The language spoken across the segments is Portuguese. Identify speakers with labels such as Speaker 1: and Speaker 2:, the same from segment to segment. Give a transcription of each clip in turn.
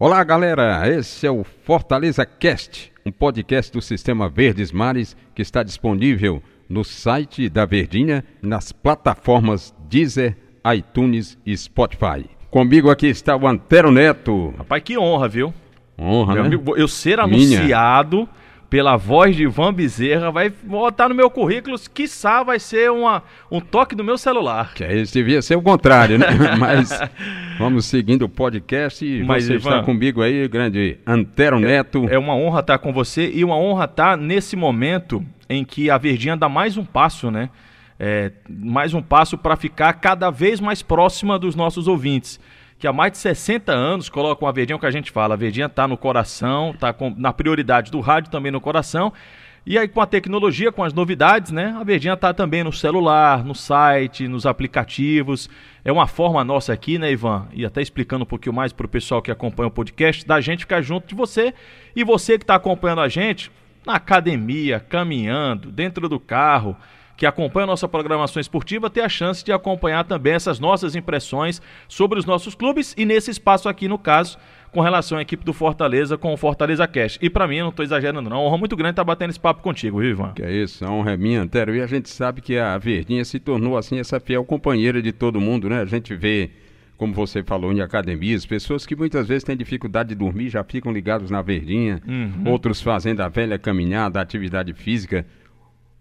Speaker 1: Olá, galera. Esse é o Fortaleza Cast, um podcast do Sistema Verdes Mares que está disponível no site da Verdinha nas plataformas Deezer, iTunes e Spotify. Comigo aqui está o Antero Neto.
Speaker 2: Rapaz, que honra, viu?
Speaker 1: Honra,
Speaker 2: Meu
Speaker 1: né?
Speaker 2: amigo, eu ser
Speaker 1: Minha.
Speaker 2: anunciado pela voz de Ivan Bezerra vai botar no meu currículo, quiçá vai ser uma, um toque do meu celular.
Speaker 1: Que aí devia ser o contrário, né? Mas vamos seguindo o podcast e
Speaker 2: Mas,
Speaker 1: você está
Speaker 2: Ivan,
Speaker 1: comigo aí, grande Antero Neto.
Speaker 2: É uma honra estar com você e uma honra estar nesse momento em que a Verdinha dá mais um passo, né? É, mais um passo para ficar cada vez mais próxima dos nossos ouvintes. Que há mais de 60 anos colocam a Verdinha, é o que a gente fala, a Verdinha está no coração, está na prioridade do rádio também no coração. E aí com a tecnologia, com as novidades, né? A Verdinha está também no celular, no site, nos aplicativos. É uma forma nossa aqui, né, Ivan? E até explicando um pouquinho mais para o pessoal que acompanha o podcast, da gente ficar junto de você. E você que está acompanhando a gente na academia, caminhando, dentro do carro, que acompanha a nossa programação esportiva, ter a chance de acompanhar também essas nossas impressões sobre os nossos clubes e nesse espaço aqui, no caso, com relação à equipe do Fortaleza com o Fortaleza Cash. E para mim, não estou exagerando não, é honra muito grande estar batendo esse papo contigo, viu, Ivan?
Speaker 1: Que é isso, a honra é minha, Antero. E a gente sabe que a Verdinha se tornou, assim, essa fiel companheira de todo mundo, né? A gente vê, como você falou, em academias, pessoas que muitas vezes têm dificuldade de dormir, já ficam ligados na Verdinha.
Speaker 2: Uhum.
Speaker 1: Outros fazendo a velha caminhada, a atividade física.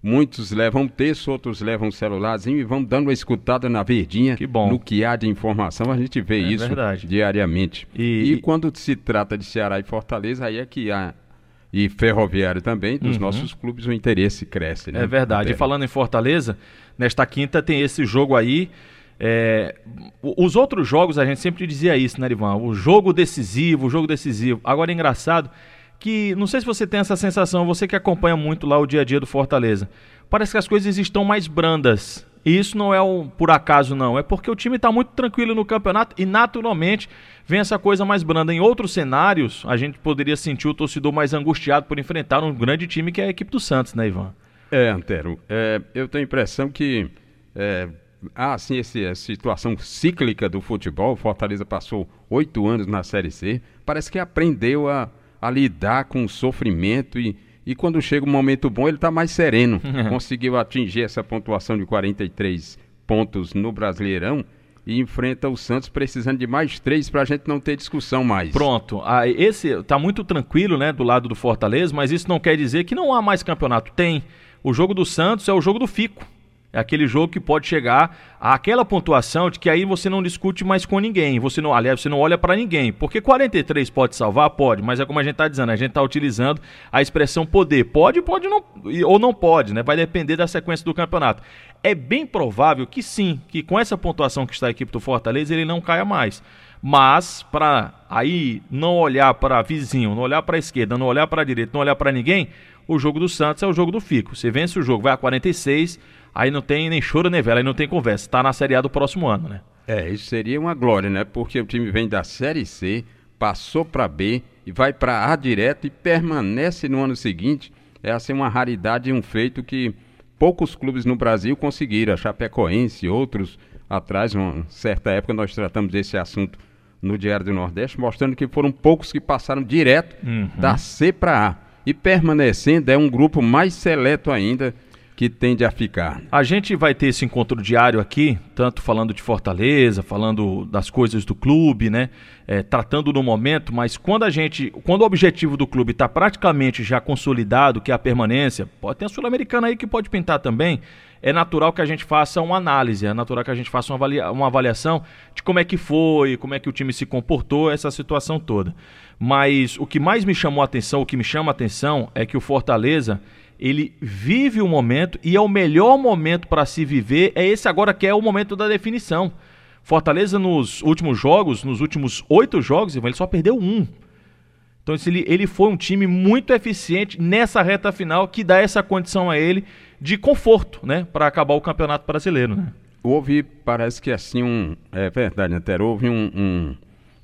Speaker 1: Muitos levam texto, outros levam celularzinho e vão dando uma escutada na Verdinha.
Speaker 2: Que bom.
Speaker 1: No que há de informação, a gente vê
Speaker 2: É
Speaker 1: isso
Speaker 2: verdade.
Speaker 1: diariamente.
Speaker 2: E-
Speaker 1: e quando se trata de Ceará e Fortaleza, aí é que há e Ferroviário também, dos nossos clubes, o interesse cresce, né?
Speaker 2: Uhum. É verdade. E falando em Fortaleza, nesta quinta tem esse jogo aí. é, Os outros jogos a gente sempre dizia isso, né, Ivan? O jogo decisivo, o jogo decisivo. Agora é engraçado que, não sei se você tem essa sensação, você que acompanha muito lá o dia a dia do Fortaleza, parece que as coisas estão mais brandas. E isso não é um por acaso, não. É porque o time está muito tranquilo no campeonato e, naturalmente, vem essa coisa mais branda. Em outros cenários, a gente poderia sentir o torcedor mais angustiado por enfrentar um grande time que é a equipe do Santos, né, Ivan?
Speaker 1: É, Antero, é, eu tenho a impressão que é, há assim essa situação cíclica do futebol. O Fortaleza passou oito anos na Série C, parece que aprendeu a, a lidar com o sofrimento e, e quando chega um momento bom ele está mais sereno. Conseguiu atingir essa pontuação de 43 pontos no Brasileirão e enfrenta o Santos precisando de mais três para a gente não ter discussão mais.
Speaker 2: Pronto, ah, esse tá muito tranquilo, né, do lado do Fortaleza, mas isso não quer dizer que não há mais campeonato. Tem. O jogo do Santos é o jogo do Fico. É aquele jogo que pode chegar àquela pontuação de que aí você não discute mais com ninguém. Você não, aliás, você não olha para ninguém. Porque 43 pode salvar? Pode, mas é como a gente está dizendo, a gente está utilizando a expressão poder. Pode, pode não, ou não pode, né? Vai depender da sequência do campeonato. É bem provável que sim, que com essa pontuação que está a equipe do Fortaleza, ele não caia mais. Mas para aí não olhar para vizinho, não olhar para a esquerda, não olhar para a direita, não olhar para ninguém, o jogo do Santos é o jogo do Fico. Você vence o jogo, vai a 46, aí não tem nem choro nem vela, aí não tem conversa. Está na Série A do próximo ano, né?
Speaker 1: É, isso seria uma glória, né? Porque o time vem da Série C, passou para B e vai para A direto e permanece no ano seguinte. É assim uma raridade e um feito que poucos clubes no Brasil conseguiram. A Chapecoense e outros atrás, uma certa época nós tratamos desse assunto no Diário do Nordeste, mostrando que foram poucos que passaram direto da C para A. E permanecendo é um grupo mais seleto ainda que tende a ficar.
Speaker 2: A gente vai ter esse encontro diário aqui, tanto falando de Fortaleza, falando das coisas do clube, né? É, tratando no momento, mas quando a gente. Quando o objetivo do clube está praticamente já consolidado, que é a permanência, pode ter a Sul-Americana aí que pode pintar também. É natural que a gente faça uma análise, é natural que a gente faça uma, avalia- uma avaliação de como é que foi, como é que o time se comportou, essa situação toda. Mas o que mais me chamou a atenção, o que me chama a atenção é que o Fortaleza ele vive o momento e é o melhor momento para se viver é esse agora que é o momento da definição. Fortaleza nos últimos jogos, nos últimos oito jogos, ele só perdeu um. Então ele, ele foi um time muito eficiente nessa reta final que dá essa condição a ele de conforto, né, para acabar o campeonato brasileiro. Né?
Speaker 1: Houve, parece que assim, um. É verdade, Antero, houve um. um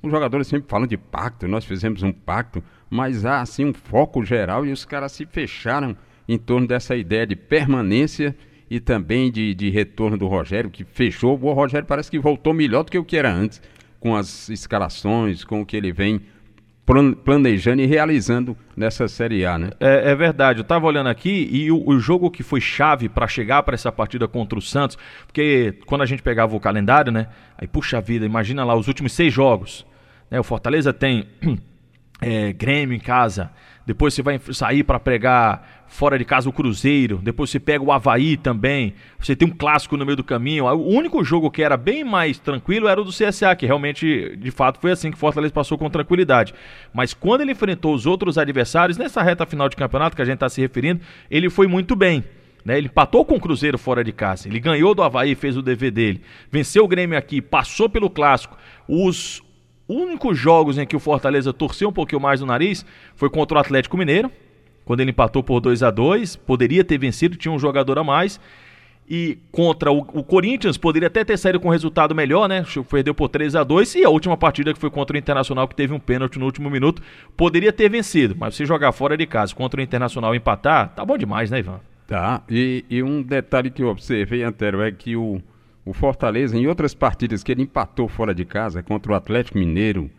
Speaker 1: os jogadores sempre falam de pacto, nós fizemos um pacto, mas há assim um foco geral e os caras se fecharam em torno dessa ideia de permanência e também de, de retorno do Rogério, que fechou. O Rogério parece que voltou melhor do que o que era antes, com as escalações, com o que ele vem planejando e realizando nessa Série A, né?
Speaker 2: É, é verdade, eu estava olhando aqui e o, o, jogo que foi chave para chegar para essa partida contra o Santos, porque quando a gente pegava o calendário, né? Aí, puxa vida, imagina lá os últimos seis jogos. Né, o Fortaleza tem é, Grêmio em casa, depois você vai sair para pregar fora de casa o Cruzeiro, depois você pega o Havaí também, você tem um clássico no meio do caminho. O único jogo que era bem mais tranquilo era o do CSA, que realmente, de fato, foi assim que Fortaleza passou com tranquilidade. Mas quando ele enfrentou os outros adversários, nessa reta final de campeonato que a gente está se referindo, ele foi muito bem. Né, ele empatou com o Cruzeiro fora de casa. Ele ganhou do Havaí, fez o dever dele. Venceu o Grêmio aqui, passou pelo clássico. Os únicos jogos em que o Fortaleza torceu um pouquinho mais no nariz foi contra o Atlético Mineiro, quando ele empatou por 2 a 2 poderia ter vencido, tinha um jogador a mais. E contra o, o, Corinthians, poderia até ter saído com um resultado melhor, né? Perdeu por 3 a 2 E a última partida que foi contra o Internacional, que teve um pênalti no último minuto, poderia ter vencido. Mas se jogar fora de casa contra o Internacional empatar, tá bom demais, né, Ivan?
Speaker 1: Tá. E, e um detalhe que eu observei, Antero, é que o, o Fortaleza, em outras partidas que ele empatou fora de casa, contra o Atlético Mineiro,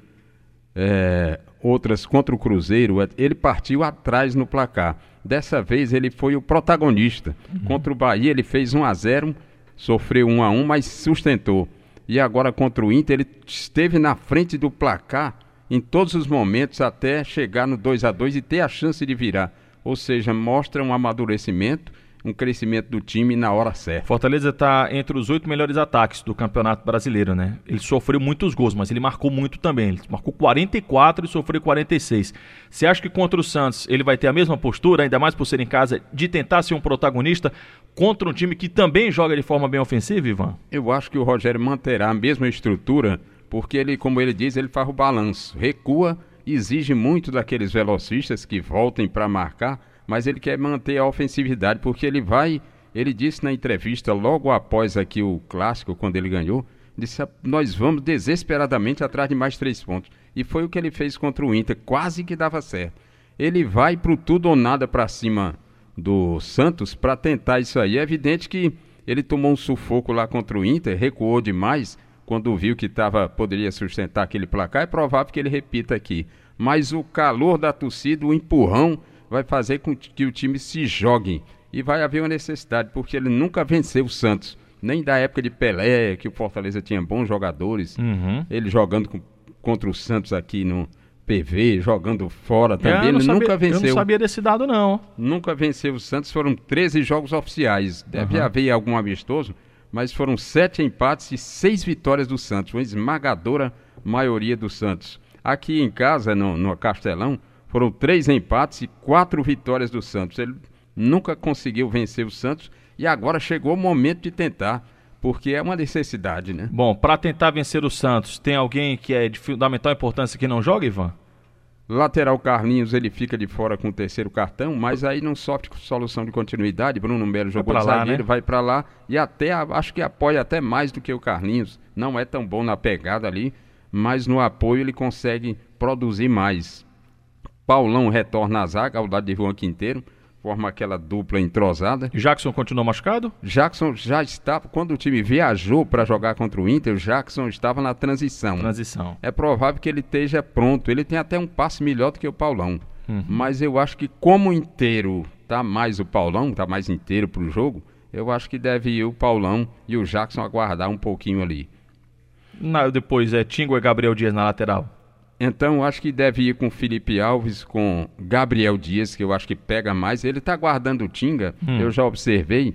Speaker 1: é, outras contra o Cruzeiro, é, ele partiu atrás no placar. Dessa vez ele foi o protagonista. Uhum. Contra o Bahia ele fez 1 a 0, sofreu 1 a 1, mas sustentou. E agora contra o Inter ele esteve na frente do placar em todos os momentos até chegar no 2 a 2 e ter a chance de virar. Ou seja, mostra um amadurecimento um crescimento do time na hora certa.
Speaker 2: Fortaleza está entre os oito melhores ataques do Campeonato Brasileiro, né? Ele sofreu muitos gols, mas ele marcou muito também. Ele marcou 44 e sofreu 46. Você acha que contra o Santos ele vai ter a mesma postura, ainda mais por ser em casa, de tentar ser um protagonista contra um time que também joga de forma bem ofensiva, Ivan?
Speaker 1: Eu acho que o Rogério manterá a mesma estrutura, porque ele, como ele diz, ele faz o balanço. Recua, exige muito daqueles velocistas que voltem para marcar mas ele quer manter a ofensividade, porque ele vai. Ele disse na entrevista, logo após aqui o clássico, quando ele ganhou, disse: Nós vamos desesperadamente atrás de mais três pontos. E foi o que ele fez contra o Inter, quase que dava certo. Ele vai pro tudo ou nada para cima do Santos para tentar isso aí. É evidente que ele tomou um sufoco lá contra o Inter, recuou demais quando viu que tava, poderia sustentar aquele placar. É provável que ele repita aqui. Mas o calor da torcida, o empurrão vai fazer com que o time se jogue. E vai haver uma necessidade, porque ele nunca venceu o Santos. Nem da época de Pelé, que o Fortaleza tinha bons jogadores. Uhum. Ele jogando com, contra o Santos aqui no PV, jogando fora também. ele
Speaker 2: sabia,
Speaker 1: nunca venceu. Eu
Speaker 2: não sabia desse dado, não.
Speaker 1: Nunca venceu o Santos. Foram 13 jogos oficiais. Deve uhum. haver algum amistoso, mas foram sete empates e seis vitórias do Santos. Uma esmagadora maioria do Santos. Aqui em casa, no, no Castelão, foram três empates e quatro vitórias do Santos. Ele nunca conseguiu vencer o Santos e agora chegou o momento de tentar, porque é uma necessidade, né?
Speaker 2: Bom, para tentar vencer o Santos, tem alguém que é de fundamental importância que não joga, Ivan?
Speaker 1: Lateral Carlinhos, ele fica de fora com o terceiro cartão, mas aí não sofre solução de continuidade. Bruno Melo jogou de zagueiro, né? vai para lá e até acho que apoia até mais do que o Carlinhos. Não é tão bom na pegada ali, mas no apoio ele consegue produzir mais. Paulão retorna à zaga ao lado de Juan Quinteiro, forma aquela dupla entrosada.
Speaker 2: Jackson continuou machucado?
Speaker 1: Jackson já estava, quando o time viajou para jogar contra o Inter, o Jackson estava na transição.
Speaker 2: Transição.
Speaker 1: É provável que ele esteja pronto. Ele tem até um passe melhor do que o Paulão. Uhum. Mas eu acho que como inteiro tá mais o Paulão, tá mais inteiro para o jogo, eu acho que deve ir o Paulão e o Jackson aguardar um pouquinho ali.
Speaker 2: Na, depois é Tingo e Gabriel Dias na lateral.
Speaker 1: Então, acho que deve ir com Felipe Alves, com Gabriel Dias, que eu acho que pega mais. Ele está guardando o Tinga, hum. eu já observei.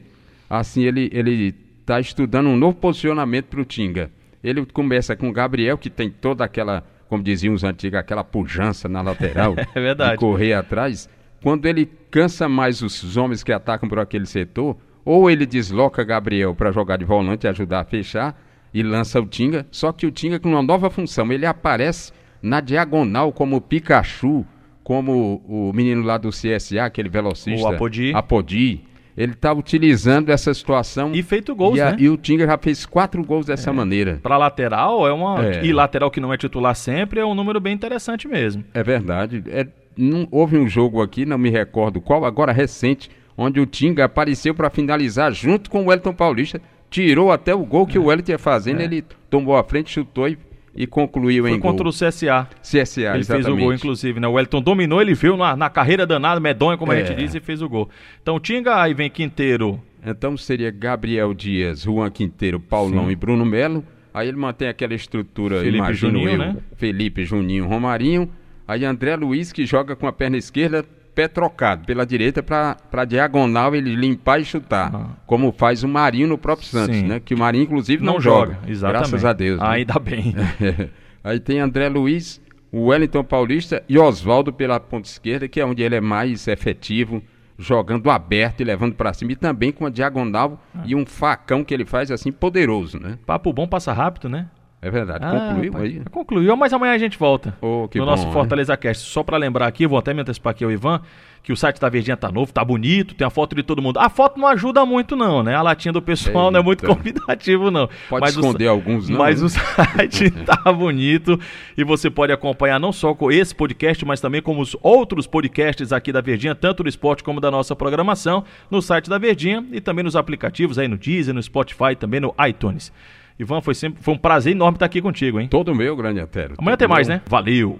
Speaker 1: Assim, ele ele está estudando um novo posicionamento para o Tinga. Ele começa com o Gabriel, que tem toda aquela, como diziam os antigos, aquela pujança na lateral.
Speaker 2: é verdade.
Speaker 1: De correr atrás. Quando ele cansa mais os homens que atacam por aquele setor, ou ele desloca Gabriel para jogar de volante e ajudar a fechar, e lança o Tinga. Só que o Tinga com uma nova função, ele aparece na diagonal como o Pikachu, como o menino lá do CSA, aquele velocista.
Speaker 2: O Apodi.
Speaker 1: Apodi. Ele está utilizando essa situação.
Speaker 2: E feito gols,
Speaker 1: e
Speaker 2: a, né?
Speaker 1: E o Tinga já fez quatro gols dessa é. maneira.
Speaker 2: Para lateral, é uma. É. E lateral que não é titular sempre, é um número bem interessante mesmo.
Speaker 1: É verdade. É, não, houve um jogo aqui, não me recordo qual, agora recente, onde o Tinga apareceu para finalizar junto com o Wellington Paulista. Tirou até o gol que é. o Wellington ia fazendo, é. ele tomou a frente, chutou e e concluiu
Speaker 2: Foi
Speaker 1: em
Speaker 2: contra
Speaker 1: gol.
Speaker 2: o CSA.
Speaker 1: CSA,
Speaker 2: Ele
Speaker 1: exatamente.
Speaker 2: fez o gol, inclusive, né? O Wellington dominou, ele viu na, na carreira danada, medonha, como a
Speaker 1: É.
Speaker 2: gente diz, e fez o gol. Então, Tinga, aí vem Quinteiro.
Speaker 1: Então seria Gabriel Dias, Juan Quinteiro, Paulão
Speaker 2: Sim.
Speaker 1: e Bruno Melo. Aí ele mantém aquela estrutura,
Speaker 2: Felipe
Speaker 1: imagino
Speaker 2: Juninho,
Speaker 1: eu,
Speaker 2: né?
Speaker 1: Felipe, Juninho, Romarinho. Aí André Luiz, que joga com a perna esquerda, pé trocado pela direita para diagonal ele limpar e chutar.
Speaker 2: Ah.
Speaker 1: Como faz o Marinho no próprio Santos,
Speaker 2: Sim.
Speaker 1: né? Que o Marinho, inclusive, não,
Speaker 2: Não,
Speaker 1: joga.
Speaker 2: joga, exatamente.
Speaker 1: Graças a Deus. né?
Speaker 2: Ainda bem.
Speaker 1: Aí tem André Luiz, o Wellington Paulista e Oswaldo pela ponta esquerda, que é onde ele é mais efetivo, jogando aberto e levando para cima. E também com a diagonal
Speaker 2: Ah.
Speaker 1: e um facão que ele faz assim poderoso, né?
Speaker 2: Papo bom passa rápido, né?
Speaker 1: É verdade.
Speaker 2: Ah,
Speaker 1: Concluiu aí?
Speaker 2: Concluiu, mas amanhã a gente volta.
Speaker 1: Oh, que
Speaker 2: no
Speaker 1: bom,
Speaker 2: nosso
Speaker 1: né?
Speaker 2: Fortaleza Cast. Só pra lembrar aqui, vou até me antecipar aqui ao Ivan, que o site da Verdinha tá novo, tá bonito, tem a foto de todo mundo. A foto não ajuda muito não, né? A latinha do pessoal não é muito
Speaker 1: Eita.
Speaker 2: convidativo não.
Speaker 1: Pode
Speaker 2: Mas o
Speaker 1: esconder
Speaker 2: sa-
Speaker 1: alguns, não.
Speaker 2: Mas
Speaker 1: né?
Speaker 2: o site tá bonito e você pode acompanhar não só com esse podcast, mas também como os outros podcasts aqui da Verdinha, tanto do esporte como da nossa programação, no site da Verdinha e também nos aplicativos aí no Deezer, no Spotify, também no iTunes. Ivan, foi sempre foi um prazer enorme estar aqui contigo, hein?
Speaker 1: Todo meu, grande Antero.
Speaker 2: Amanhã tem mais, né? Valeu!